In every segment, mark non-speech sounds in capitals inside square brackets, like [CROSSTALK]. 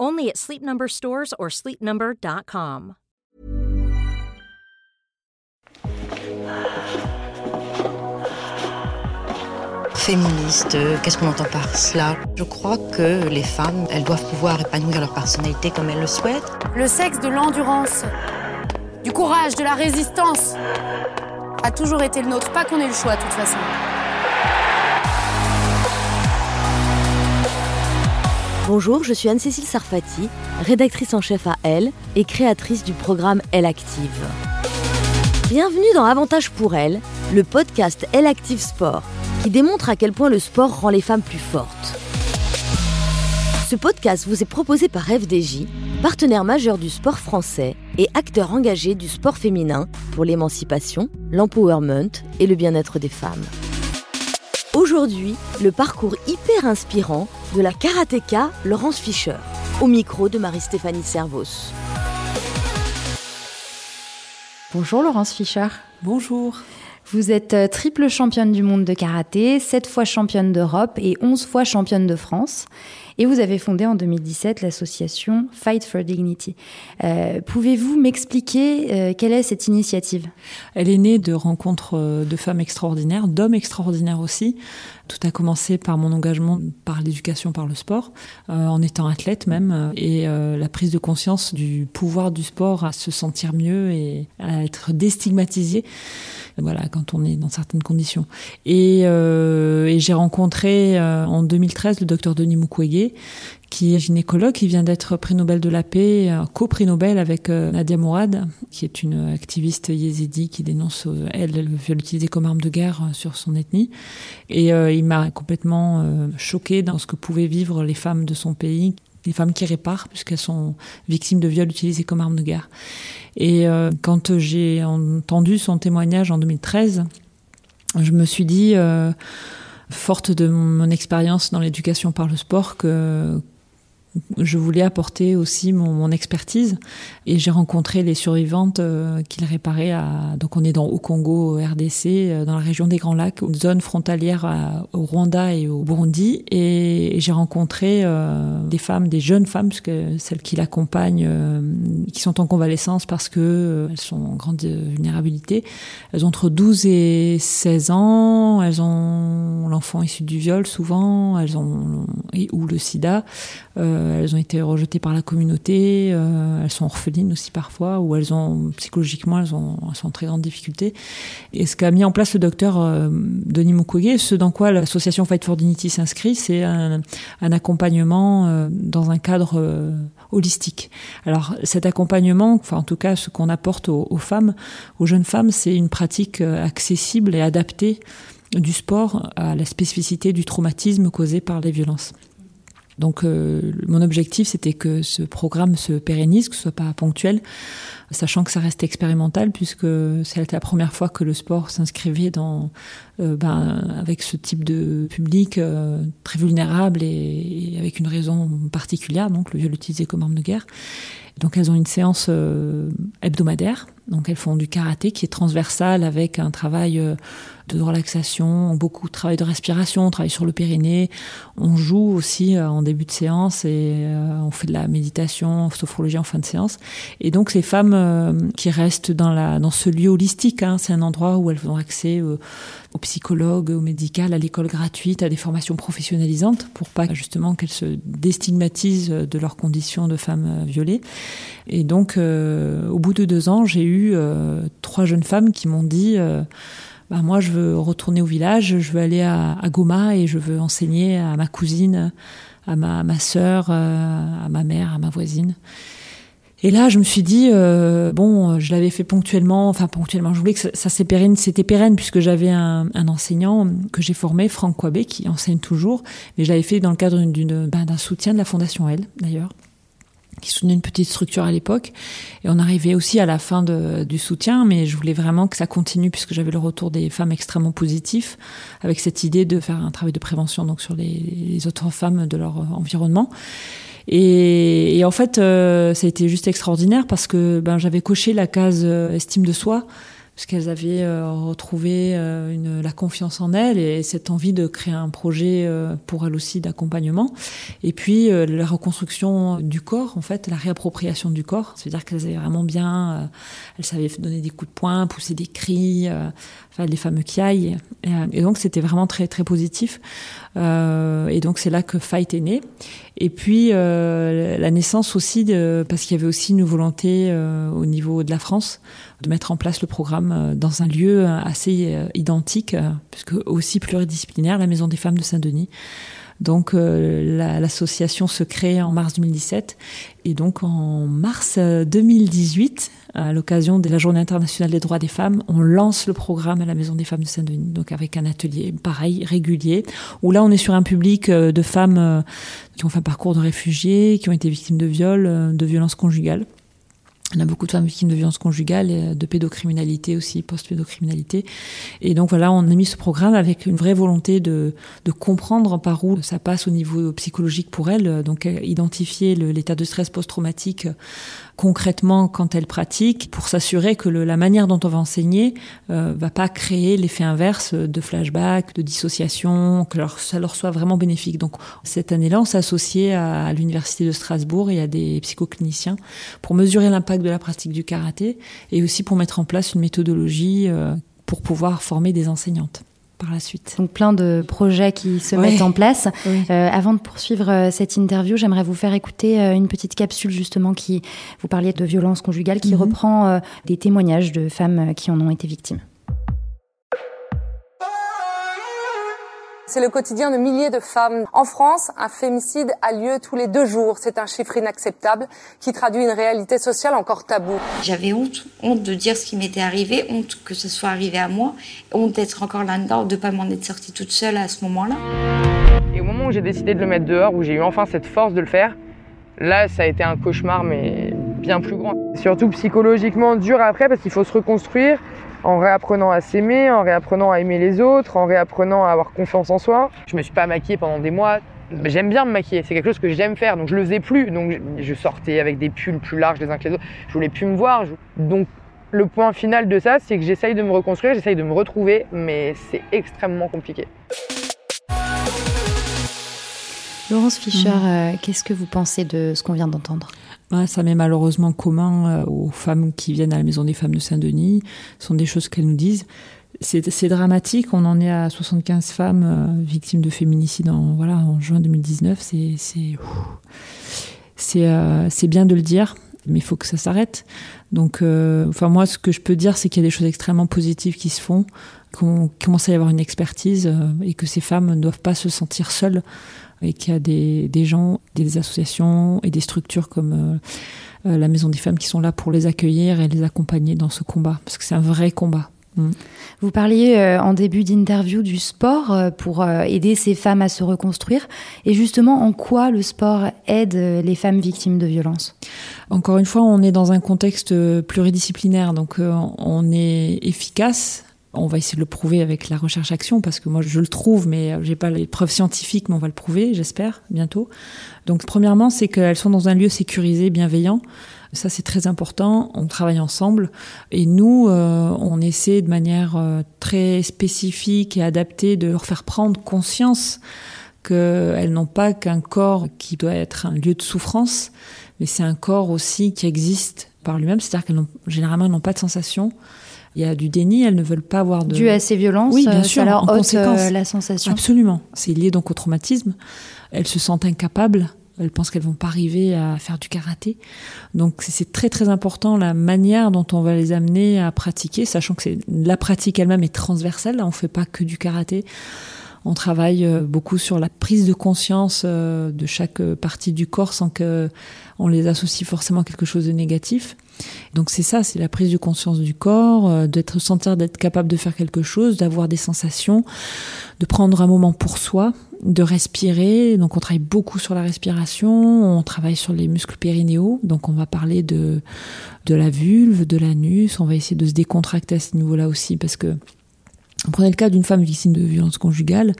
Only at Sleep Number stores or sleepnumber.com. Féministe, qu'est-ce qu'on entend par cela? Je crois que les femmes, elles doivent pouvoir épanouir leur personnalité comme elles le souhaitent. Le sexe de l'endurance, du courage, de la résistance a toujours été le nôtre. Pas qu'on ait le choix de toute façon. Bonjour, je suis Anne-Cécile Sarfati, rédactrice en chef à Elle et créatrice du programme Elle Active. Bienvenue dans Avantage pour Elle, le podcast Elle Active Sport, qui démontre à quel point le sport rend les femmes plus fortes. Ce podcast vous est proposé par FDJ, partenaire majeur du sport français et acteur engagé du sport féminin pour l'émancipation, l'empowerment et le bien-être des femmes. Aujourd'hui, le parcours hyper inspirant de la karatéka Laurence Fischer, au micro de Marie-Stéphanie Servos. Bonjour Laurence Fischer. Bonjour. Vous êtes euh, triple championne du monde de karaté, 7 fois championne d'Europe et 11 fois championne de France. Et vous avez fondé en 2017 l'association Fight for Dignity. Euh, Pouvez-vous m'expliquer euh, quelle est cette initiative? Elle est née de rencontres de femmes extraordinaires, d'hommes extraordinaires aussi. Tout a commencé par mon engagement par l'éducation, par le sport, en étant athlète même, et la prise de conscience du pouvoir du sport à se sentir mieux et à être déstigmatisé. Voilà, quand on est dans certaines conditions. Et, euh, et j'ai rencontré euh, en 2013 le docteur Denis Mukwege, qui est gynécologue, qui vient d'être prix Nobel de la paix, euh, co-prix Nobel avec euh, Nadia Mourad, qui est une activiste yézidi qui dénonce, euh, elle, le viol utilisé comme arme de guerre sur son ethnie. Et euh, il m'a complètement choquée dans ce que pouvaient vivre les femmes de son pays, les femmes qui réparent, puisqu'elles sont victimes de viols utilisés comme arme de guerre. Et euh, quand j'ai entendu son témoignage en 2013, je me suis dit, euh, forte de mon expérience dans l'éducation par le sport, que je voulais apporter aussi mon, expertise. Et j'ai rencontré les survivantes euh, à donc on est dans au Congo RDC euh, dans la région des Grands Lacs une zone frontalière au Rwanda et au Burundi. Et, j'ai rencontré euh, des femmes des jeunes femmes parce celles qui l'accompagnent euh, qui sont en convalescence parce que elles sont en grande vulnérabilité. Elles ont entre 12 et 16 ans. Elles ont l'enfant issu du viol souvent. Elles ont ou le sida euh, elles ont été rejetées par la communauté, euh, elles sont orphelines aussi parfois, ou elles ont psychologiquement elles, ont, elles sont en très grande difficulté. Et ce qu'a mis en place le docteur Denis Mukwege, ce dans quoi l'association Fight for Dignity s'inscrit, c'est un, accompagnement dans un cadre holistique. Alors cet accompagnement, enfin en tout cas ce qu'on apporte aux femmes, aux jeunes femmes, c'est une pratique accessible et adaptée du sport à la spécificité du traumatisme causé par les violences. Donc euh, mon objectif, c'était que ce programme se pérennise, que ce soit pas ponctuel, sachant que ça reste expérimental, puisque c'était la première fois que le sport s'inscrivait dans, euh, ben, avec ce type de public euh, très vulnérable et, avec une raison particulière, donc le viol utilisé comme arme de guerre. Donc elles ont une séance hebdomadaire, donc elles font du karaté qui est transversal avec un travail de relaxation, beaucoup de travail de respiration, on travaille sur le périnée, on joue aussi euh, en début de séance et euh, on fait de la méditation, sophrologie en fin de séance. Et donc ces femmes euh, qui restent dans, la, dans ce lieu holistique, hein, c'est un endroit où elles ont accès aux psychologues, au médical, à l'école gratuite, à des formations professionnalisantes pour pas justement qu'elles se déstigmatisent de leurs conditions de femmes violées. Et donc au bout de deux ans, j'ai eu trois jeunes femmes qui m'ont dit bah, moi je veux retourner au village, je veux aller à, Goma et je veux enseigner à ma cousine, à ma, sœur, euh, à ma mère, à ma voisine. Et là, je me suis dit, euh, bon, je l'avais fait ponctuellement, enfin ponctuellement, je voulais que ça, ça c'était pérenne, pérenne puisque j'avais un, enseignant que j'ai formé, Franck Kwabé, qui enseigne toujours, mais je l'avais fait dans le cadre d'une, ben, d'un soutien de la Fondation Elle, d'ailleurs qui soutenait une petite structure à l'époque. Et on arrivait aussi à la fin du soutien, mais je voulais vraiment que ça continue puisque j'avais le retour des femmes extrêmement positifs, avec cette idée de faire un travail de prévention donc sur les autres femmes de leur environnement. Et, en fait, euh, ça a été juste extraordinaire parce que ben, j'avais coché la case euh, estime de soi qu'elles avaient euh, retrouvé euh, une, la confiance en elles et cette envie de créer un projet euh, pour elles aussi d'accompagnement. Et puis la reconstruction du corps, en fait, la réappropriation du corps, c'est-à-dire qu'elles avaient vraiment bien, elles savaient donner des coups de poing, pousser des cris, enfin les fameux kiaï. Et, et donc c'était vraiment très très positif. et donc c'est là que Fight est né. Et puis la naissance aussi, de, parce qu'il y avait aussi une volonté au niveau de la France de mettre en place le programme euh, dans un lieu euh, assez euh, identique, puisque aussi pluridisciplinaire, la Maison des femmes de Saint-Denis. Donc l'association se crée en mars 2017 et donc en mars 2018, à l'occasion de la Journée internationale des droits des femmes, on lance le programme à la Maison des femmes de Saint-Denis, donc avec un atelier pareil régulier où là on est sur un public de femmes qui ont fait un parcours de réfugiés, qui ont été victimes de viols, de violences conjugales. On a beaucoup de femmes victimes de violences conjugales, et de pédocriminalité aussi, post-pédocriminalité. Et donc voilà, on a mis ce programme avec une vraie volonté de, de comprendre par où ça passe au niveau psychologique pour elles, donc identifier l'état de stress post-traumatique concrètement quand elles pratiquent pour s'assurer que le, la manière dont on va enseigner euh, va pas créer l'effet inverse de flashback, de dissociation, que leur, ça leur soit vraiment bénéfique. Donc cette année-là, on s'est associé à, à l'université de Strasbourg et à des psychocliniciens pour mesurer l'impact de la pratique du karaté et aussi pour mettre en place une méthodologie euh, pour pouvoir former des enseignantes par la suite. Donc plein de projets qui se mettent en place. [LAUGHS] Euh, avant de poursuivre euh, cette interview, j'aimerais vous faire écouter euh, une petite capsule justement qui vous parliez de violence conjugale, qui mhm. reprend des témoignages de femmes qui en ont été victimes. C'est le quotidien de milliers de femmes. En France, un fémicide a lieu tous les deux jours. C'est un chiffre inacceptable qui traduit une réalité sociale encore taboue. J'avais honte, honte de dire ce qui m'était arrivé, honte que ce soit arrivé à moi, honte d'être encore là-dedans, de pas m'en être sortie toute seule à ce moment-là. Et au moment où j'ai décidé de le mettre dehors, où j'ai eu enfin cette force de le faire, là, ça a été un cauchemar, mais bien plus grand. Surtout psychologiquement dur après, parce qu'il faut se reconstruire en réapprenant à s'aimer, en réapprenant à aimer les autres, en réapprenant à avoir confiance en soi. Je me suis pas maquillée pendant des mois. J'aime bien me maquiller, c'est quelque chose que j'aime faire, donc je le faisais plus. Donc je sortais avec des pulls plus larges les uns que les autres. Je voulais plus me voir. Donc le point final de ça, c'est que j'essaye de me reconstruire, j'essaye de me retrouver, mais c'est extrêmement compliqué. Laurence Fischer, mmh. euh, qu'est-ce que vous pensez de ce qu'on vient d'entendre? Ça met malheureusement commun euh, aux femmes qui viennent à la Maison des femmes de Saint-Denis. Ce sont des choses qu'elles nous disent. c'est dramatique. On en est à 75 femmes euh, victimes de féminicide en, voilà, en juin 2019. C'est euh, c'est bien de le dire, mais il faut que ça s'arrête. Donc, euh, enfin moi, ce que je peux dire, c'est qu'il y a des choses extrêmement positives qui se font, qu'on commence à y avoir une expertise et que ces femmes ne doivent pas se sentir seules et qu'il y a des, des, gens, des associations et des structures comme la Maison des Femmes qui sont là pour les accueillir et les accompagner dans ce combat, parce que c'est un vrai combat. Mm. Vous parliez euh, en début d'interview du sport euh, pour euh, aider ces femmes à se reconstruire. Et justement, en quoi le sport aide les femmes victimes de violences? Encore une fois, on est dans un contexte pluridisciplinaire, donc on est efficace. On va essayer de le prouver avec la recherche-action parce que moi je le trouve, mais j'ai pas les preuves scientifiques, mais on va le prouver, j'espère, bientôt. Donc, premièrement, c'est qu'elles sont dans un lieu sécurisé, bienveillant ça, c'est très important. On travaille ensemble. Et nous, euh, on essaie de manière euh, très spécifique et adaptée de leur faire prendre conscience qu'elles n'ont pas qu'un corps qui doit être un lieu de souffrance, mais c'est un corps aussi qui existe par lui-même. C'est-à-dire qu'elles généralement, n'ont pas de sensation. Il y a du déni, elles ne veulent pas avoir de... Dû à ces violences, oui, bien sûr, ça leur en ôte la sensation. Absolument. C'est lié donc au traumatisme. Elles se sentent incapables elles pensent qu'elles vont pas arriver à faire du karaté. Donc c'est très très important la manière dont on va les amener à pratiquer, sachant que la pratique elle-même est transversale. On fait pas que du karaté. On travaille euh, beaucoup sur la prise de conscience euh, de chaque partie du corps sans que on les associe forcément à quelque chose de négatif. Donc c'est ça, c'est la prise de conscience du corps, euh, d'être sentir d'être capable de faire quelque chose, d'avoir des sensations, de prendre un moment pour soi, de respirer. Donc on travaille beaucoup sur la respiration, on travaille sur les muscles périnéaux. Donc on va parler de de la vulve, de l'anus, on va essayer de se décontracter à ce niveau-là aussi parce que Prenez le cas d'une femme victime de violence conjugale.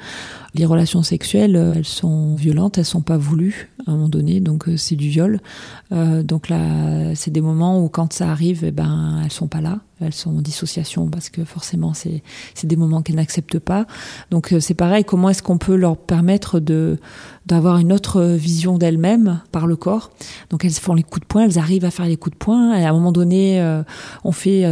Les relations sexuelles, euh, elles sont violentes, elles sont pas voulues à un moment donné, donc euh, c'est du viol. Euh, donc là, c'est des moments où quand ça arrive, eh ben elles sont pas là, elles sont en dissociation parce que forcément c'est des moments qu'elles n'acceptent pas. Donc c'est pareil, comment est-ce qu'on peut leur permettre de d'avoir une autre vision d'elles-mêmes par le corps? Donc elles font les coups de poing, elles arrivent à faire les coups de poing. Et à un moment donné, on fait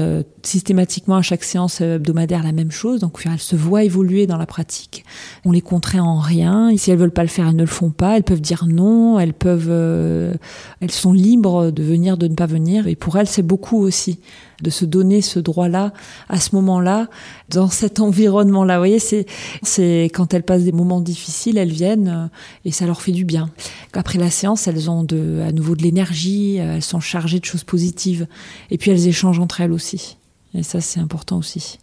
systématiquement à chaque séance hebdomadaire la même chose. Donc elles se voient évoluer dans la pratique. On les contraint en rien. Et si elles veulent pas le faire, elles ne le font pas. Elles peuvent dire non. Elles peuvent, euh, elles sont libres de venir, de ne pas venir. Et pour elles, c'est beaucoup aussi de se donner ce droit-là à ce moment-là, dans cet environnement-là. Vous voyez, c'est, c'est quand elles passent des moments difficiles, elles viennent euh, et ça leur fait du bien. Après la séance, elles ont à nouveau de l'énergie, euh, elles sont chargées de choses positives et puis elles échangent entre elles aussi. Et ça, c'est important aussi.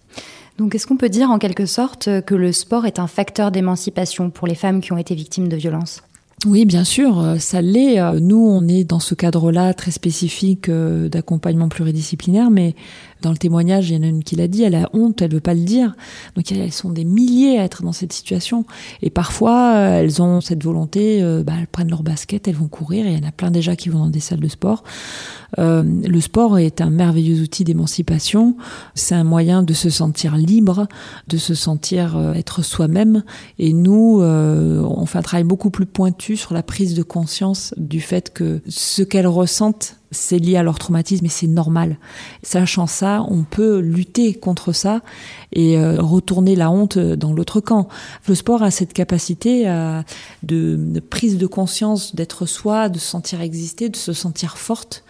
Donc est-ce qu'on peut dire en quelque sorte que le sport est un facteur d'émancipation pour les femmes qui ont été victimes de violences? Oui, bien sûr, euh, ça l'est. Euh, nous, on est dans ce cadre-là très spécifique euh, d'accompagnement pluridisciplinaire, mais dans le témoignage, il y en a une qui l'a dit, elle a honte, elle veut pas le dire. Donc elles sont des milliers à être dans cette situation. Et parfois, elles ont cette volonté, bah, elles prennent leur basket, elles vont courir, et il y en a plein déjà qui vont dans des salles de sport. Euh, le sport est un merveilleux outil d'émancipation. C'est un moyen de se sentir libre, de se sentir euh, être soi-même. Et nous, euh, on fait un travail beaucoup plus pointu sur la prise de conscience du fait que ce qu'elles ressentent c'est lié à leur traumatisme et c'est normal. Sachant ça, on peut lutter contre ça et retourner la honte dans l'autre camp. Le sport a cette capacité de, de, prise de conscience d'être soi, de se sentir exister, de se sentir forte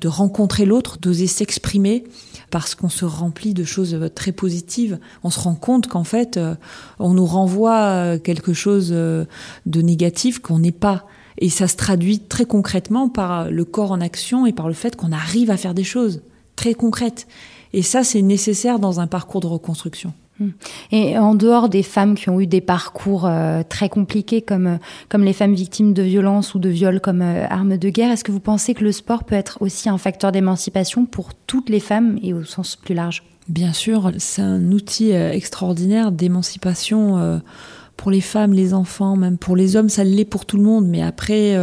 de rencontrer l'autre, d'oser s'exprimer, parce qu'on se remplit de choses très positives. On se rend compte qu'en fait, euh, on nous renvoie euh, quelque chose euh, de négatif qu'on n'est pas. Et ça se traduit très concrètement par le corps en action et par le fait qu'on arrive à faire des choses très concrètes. Et ça, c'est nécessaire dans un parcours de reconstruction. Hmm. Et en dehors des femmes qui ont eu des parcours euh, très compliqués, comme, euh, comme les femmes victimes de violences ou de viols comme euh, arme de guerre, est-ce que vous pensez que le sport peut être aussi un facteur d'émancipation pour toutes les femmes et au sens plus large? Bien sûr, c'est un outil extraordinaire d'émancipation pour les femmes, les enfants, même pour les hommes, ça l'est pour tout le monde. Mais après,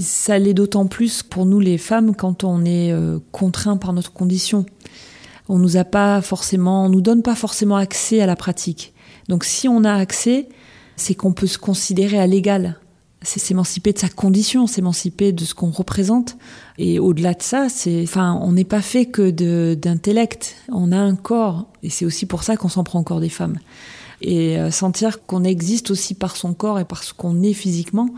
ça l'est d'autant plus pour nous les femmes quand on est contraint par notre condition on nous a pas forcément, on nous donne pas forcément accès à la pratique. Donc si on a accès, c'est qu'on peut se considérer à l'égal c'est s'émanciper de sa condition, s'émanciper de ce qu'on représente. Et au-delà de ça, c'est, enfin, on n'est pas fait que d'intellect. On a un corps, et c'est aussi pour ça qu'on s'en prend encore des femmes. Et euh, sentir qu'on existe aussi par son corps et par ce qu'on est physiquement,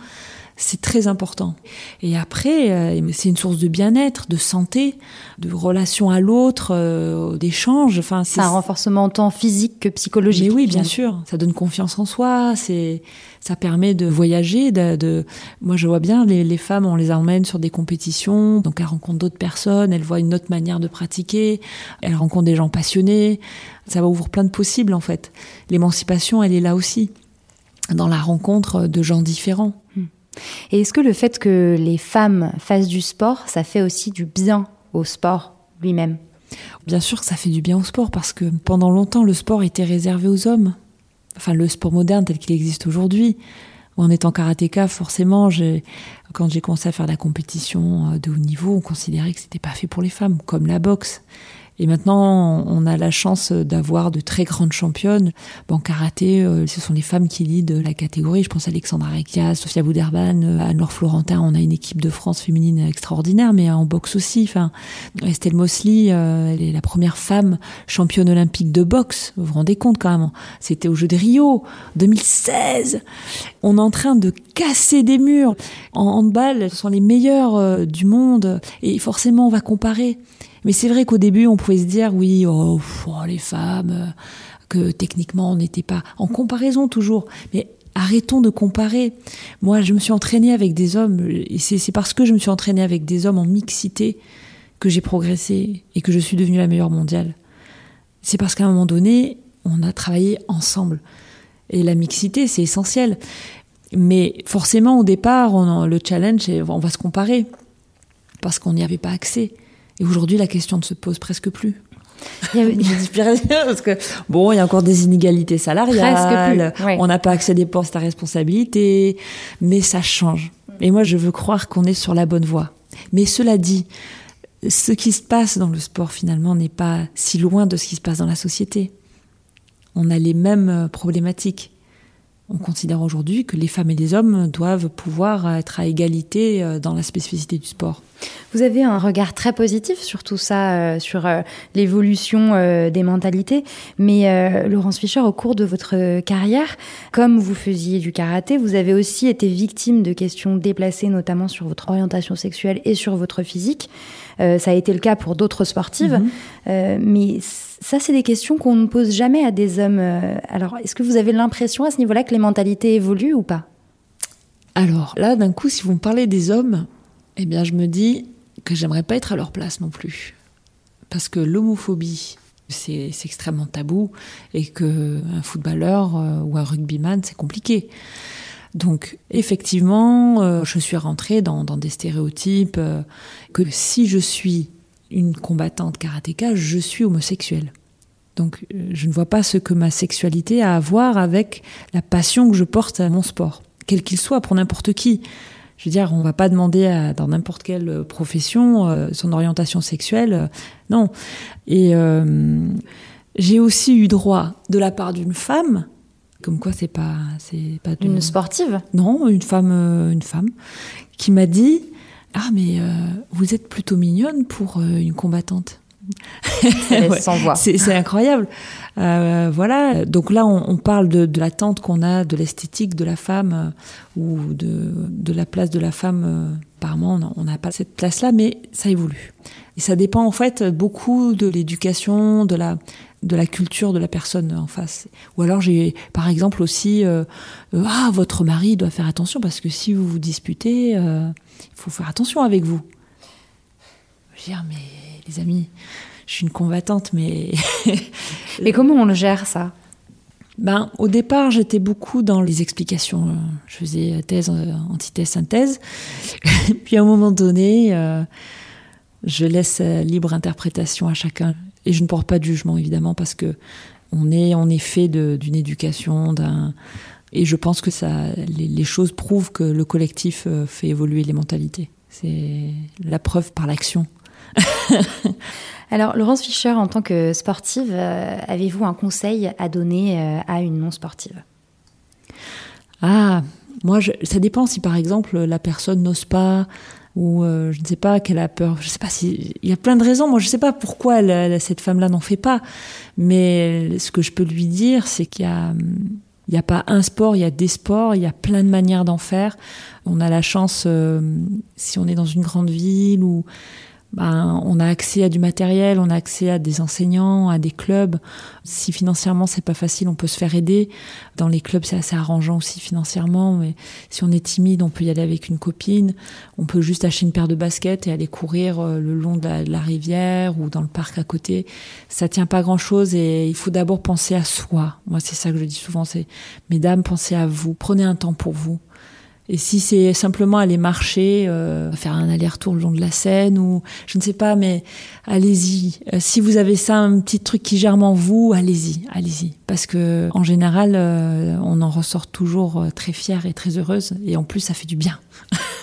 c'est très important. Et après, euh, c'est une source de bien-être, de santé, de relation à l'autre, euh, d'échange. Enfin, c'est un renforcement tant physique que psychologique. Mais oui, bien sûr. Ça donne confiance en soi. C'est, ça permet de voyager. De, moi, je vois bien les, les, femmes, on les emmène sur des compétitions, donc elles rencontrent d'autres personnes, elles voient une autre manière de pratiquer, elles rencontrent des gens passionnés. Ça va ouvrir plein de possibles en fait. L'émancipation, elle est là aussi, dans la rencontre de gens différents. Hmm. Et est-ce que le fait que les femmes fassent du sport, ça fait aussi du bien au sport lui-même? Bien sûr que ça fait du bien au sport parce que pendant longtemps le sport était réservé aux hommes. Enfin le sport moderne tel qu'il existe aujourd'hui. En étant karatéka, forcément, quand j'ai commencé à faire la compétition euh, de haut niveau, on considérait que c'était pas fait pour les femmes, comme la boxe. Et maintenant, on a la chance d'avoir de très grandes championnes. En karaté, euh, ce sont les femmes qui leadent la catégorie. Je pense à Alexandra Rekia, Sofia Bouderban, euh, Anne-Laure Florentin. On a une équipe de France féminine extraordinaire, mais en boxe aussi. Enfin, Estelle Mosley, euh, elle est la première femme championne olympique de boxe. Vous vous rendez compte quand même C'était au Jeu de Rio, 2016. On est en train de casser des murs. En handball, ce sont les meilleures du monde. Et forcément, on va comparer. Mais c'est vrai qu'au début, on pouvait se dire, oui, oh, oh les femmes, euh, que techniquement, on n'était pas en comparaison toujours. Mais arrêtons de comparer. Moi, je me suis entraînée avec des hommes, c'est parce que je me suis entraînée avec des hommes en mixité que j'ai progressé et que je suis devenue la meilleure mondiale. C'est parce qu'à un moment donné, on a travaillé ensemble. Et la mixité, c'est essentiel. Mais forcément, au départ, on, le challenge, on va se comparer parce qu'on n'y avait pas accès. Et aujourd'hui, la question ne se pose presque plus. [LAUGHS] parce que bon, il y a encore des inégalités salariales, on n'a pas accès à des postes à responsabilité, mais ça change. Et moi, je veux croire qu'on est sur la bonne voie. Mais cela dit, ce qui se passe dans le sport finalement n'est pas si loin de ce qui se passe dans la société. On a les mêmes problématiques. On considère aujourd'hui que les femmes et les hommes doivent pouvoir être à égalité euh, dans la spécificité du sport. Vous avez un regard très positif sur tout ça, euh, sur euh, l'évolution des mentalités. Mais Laurence Fischer, au cours de votre carrière, comme vous faisiez du karaté, vous avez aussi été victime de questions déplacées, notamment sur votre orientation sexuelle et sur votre physique. ça a été le cas pour d'autres sportives. Mm-hmm. mais ça, c'est des questions qu'on ne pose jamais à des hommes. Euh, alors, est-ce que vous avez l'impression à ce niveau-là que les mentalités évoluent ou pas? Alors, là, d'un coup, si vous me parlez des hommes, eh bien, je me dis que j'aimerais pas être à leur place non plus. Parce que l'homophobie, c'est extrêmement tabou et que un footballeur euh, ou un rugbyman, c'est compliqué. Donc effectivement, euh, je suis rentrée dans, dans des stéréotypes que si je suis une combattante karatéka, je suis homosexuelle. Donc euh, je ne vois pas ce que ma sexualité a à voir avec la passion que je porte à mon sport, quel qu'il soit, pour n'importe qui. Je veux dire, on va pas demander à, dans n'importe quelle profession euh, son orientation sexuelle, euh, non. Et j'ai aussi eu droit de la part d'une femme, comme quoi c'est pas, c'est pas une sportive? Non, une femme, une femme, qui m'a dit ah, mais euh, vous êtes plutôt mignonne pour euh, une combattante. C'est [LAUGHS] incroyable. Euh, voilà. Donc là, on, parle de, de l'attente qu'on a de l'esthétique de la femme ou de, de, la place de la femme. apparemment, on n'a pas cette place-là, mais ça évolue. Et ça dépend en fait beaucoup de l'éducation, de la de la culture de la personne en face. Ou alors j'ai par exemple aussi ah votre mari doit faire attention parce que si vous vous disputez il faut faire attention avec vous. Je veux dire, mais les amis, je suis une combattante, mais. [LAUGHS] Et comment on le gère ça? Ben, au départ, j'étais beaucoup dans les explications. Je faisais thèse, antithèse, synthèse. [LAUGHS] Puis à un moment donné, euh, je laisse libre interprétation à chacun. Et je ne porte pas de jugement, évidemment, parce que on est, est fait d'une éducation, d'un et je pense que ça, les, choses prouvent que le collectif euh, fait évoluer les mentalités. C'est la preuve par l'action. [LAUGHS] Alors, Laurence Fischer, en tant que sportive, euh, avez-vous un conseil à donner euh, à une non sportive Ah, Moi, je, ça dépend si par exemple la personne n'ose pas ou euh, je ne sais pas qu'elle a peur. Je sais pas si il y a plein de raisons. Moi, je sais pas pourquoi elle, cette femme-là n'en fait pas. Mais ce que je peux lui dire, c'est qu'il y a il n'y a pas un sport, il y a des sports, il y a plein de manières d'en faire. On a la chance, euh, si on est dans une grande ville ou ben, on a accès à du matériel, on a accès à des enseignants, à des clubs. Si financièrement c'est pas facile, on peut se faire aider. Dans les clubs, c'est assez arrangeant aussi financièrement, mais si on est timide, on peut y aller avec une copine. On peut juste acheter une paire de baskets et aller courir euh, le long de la, rivière ou dans le parc à côté. Ça tient pas grand chose et il faut d'abord penser à soi. Moi, c'est ça que je dis souvent, c'est mesdames, pensez à vous. Prenez un temps pour vous. Et si c'est simplement aller marcher, euh, faire un aller-retour le long de la Seine ou je ne sais pas, mais allez-y. Euh, si vous avez ça, un petit truc qui germe en vous, allez-y, allez-y. Parce que en général, euh, on en ressort toujours très fière et très heureuse. Et en plus, ça fait du bien.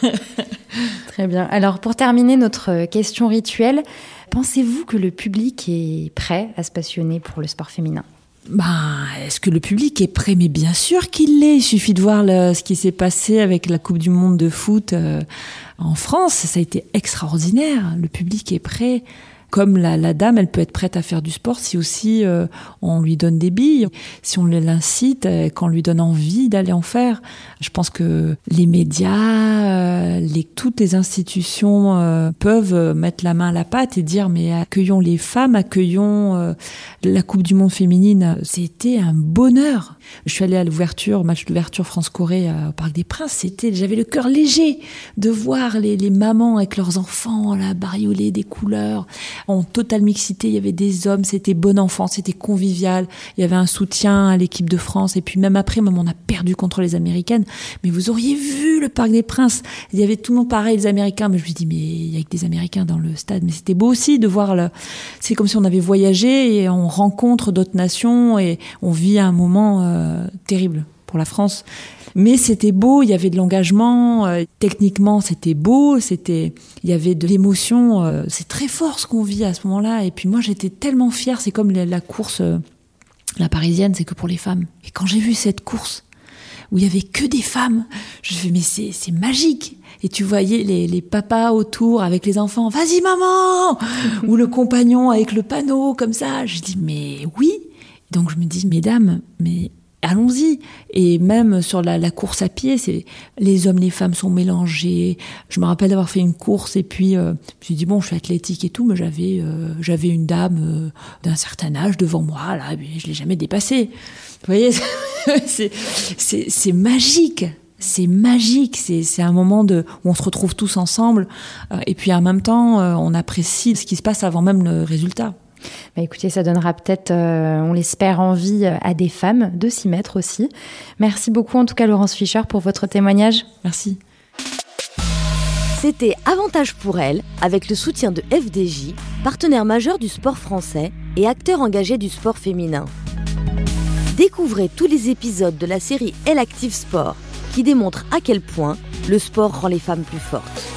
[LAUGHS] très bien. Alors pour terminer notre question rituelle, pensez-vous que le public est prêt à se passionner pour le sport féminin? Bah, est-ce que le public est prêt? Mais bien sûr qu'il l'est. Il suffit de voir ce qui s'est passé avec la Coupe du Monde de foot euh, en France. Ça a été extraordinaire. Le public est prêt comme la, dame, elle peut être prête à faire du sport si aussi euh, on lui donne des billes, si on l'incite, euh, qu'on lui donne envie d'aller en faire. Je pense que les médias, euh, les, toutes les institutions peuvent mettre la main à la pâte et dire mais accueillons les femmes, accueillons la Coupe du Monde féminine. C'était un bonheur. Je suis allée à l'ouverture, match d'ouverture France-Corée au Parc des Princes. C'était, j'avais le cœur léger de voir les, les mamans avec leurs enfants, là, bariolés des couleurs en totale mixité. Il y avait des hommes, c'était bon enfant, c'était convivial. Il y avait un soutien à l'équipe de France. Et puis même après, même on a perdu contre les Américaines. Mais vous auriez vu le Parc des Princes. Il y avait tout le monde pareil, les Américains. Mais je me dis, mais il y a que des Américains dans le stade. Mais c'était beau aussi de voir. Le... C'est comme si on avait voyagé et on rencontre d'autres nations et on vit un moment euh, terrible pour la France. Mais c'était beau, il y avait de l'engagement, euh, techniquement c'était beau, c'était, il y avait de l'émotion. Euh, c'est très fort ce qu'on vit à ce moment-là. Et puis moi j'étais tellement fière. C'est comme la, course, euh, la parisienne, c'est que pour les femmes. Et quand j'ai vu cette course où il y avait que des femmes, je suis mais c'est, c'est magique. Et tu voyais les, les papas autour avec les enfants, vas-y maman, [LAUGHS] ou le compagnon avec le panneau comme ça. Je dis mais oui. Donc je me dis mesdames, mais allons-y. Et même sur la, course à pied, c'est les hommes, les femmes sont mélangés. Je me rappelle d'avoir fait une course et puis euh, je me suis dit bon, je suis athlétique et tout, mais j'avais euh, j'avais une dame euh, d'un certain âge devant moi là, mais je l'ai jamais dépassée. Vous voyez, [LAUGHS] c'est magique. C'est magique, c'est un moment de, où on se retrouve tous ensemble et puis en même temps on apprécie ce qui se passe avant même le résultat. Bah écoutez, ça donnera peut-être, euh, on l'espère, envie euh, à des femmes de s'y mettre aussi. Merci beaucoup en tout cas Laurence Fischer pour votre témoignage. Merci. C'était Avantage pour elle, avec le soutien de FDJ, partenaire majeur du sport français et acteur engagé du sport féminin. Découvrez tous les épisodes de la série Elle Active Sport, qui démontre à quel point le sport rend les femmes plus fortes.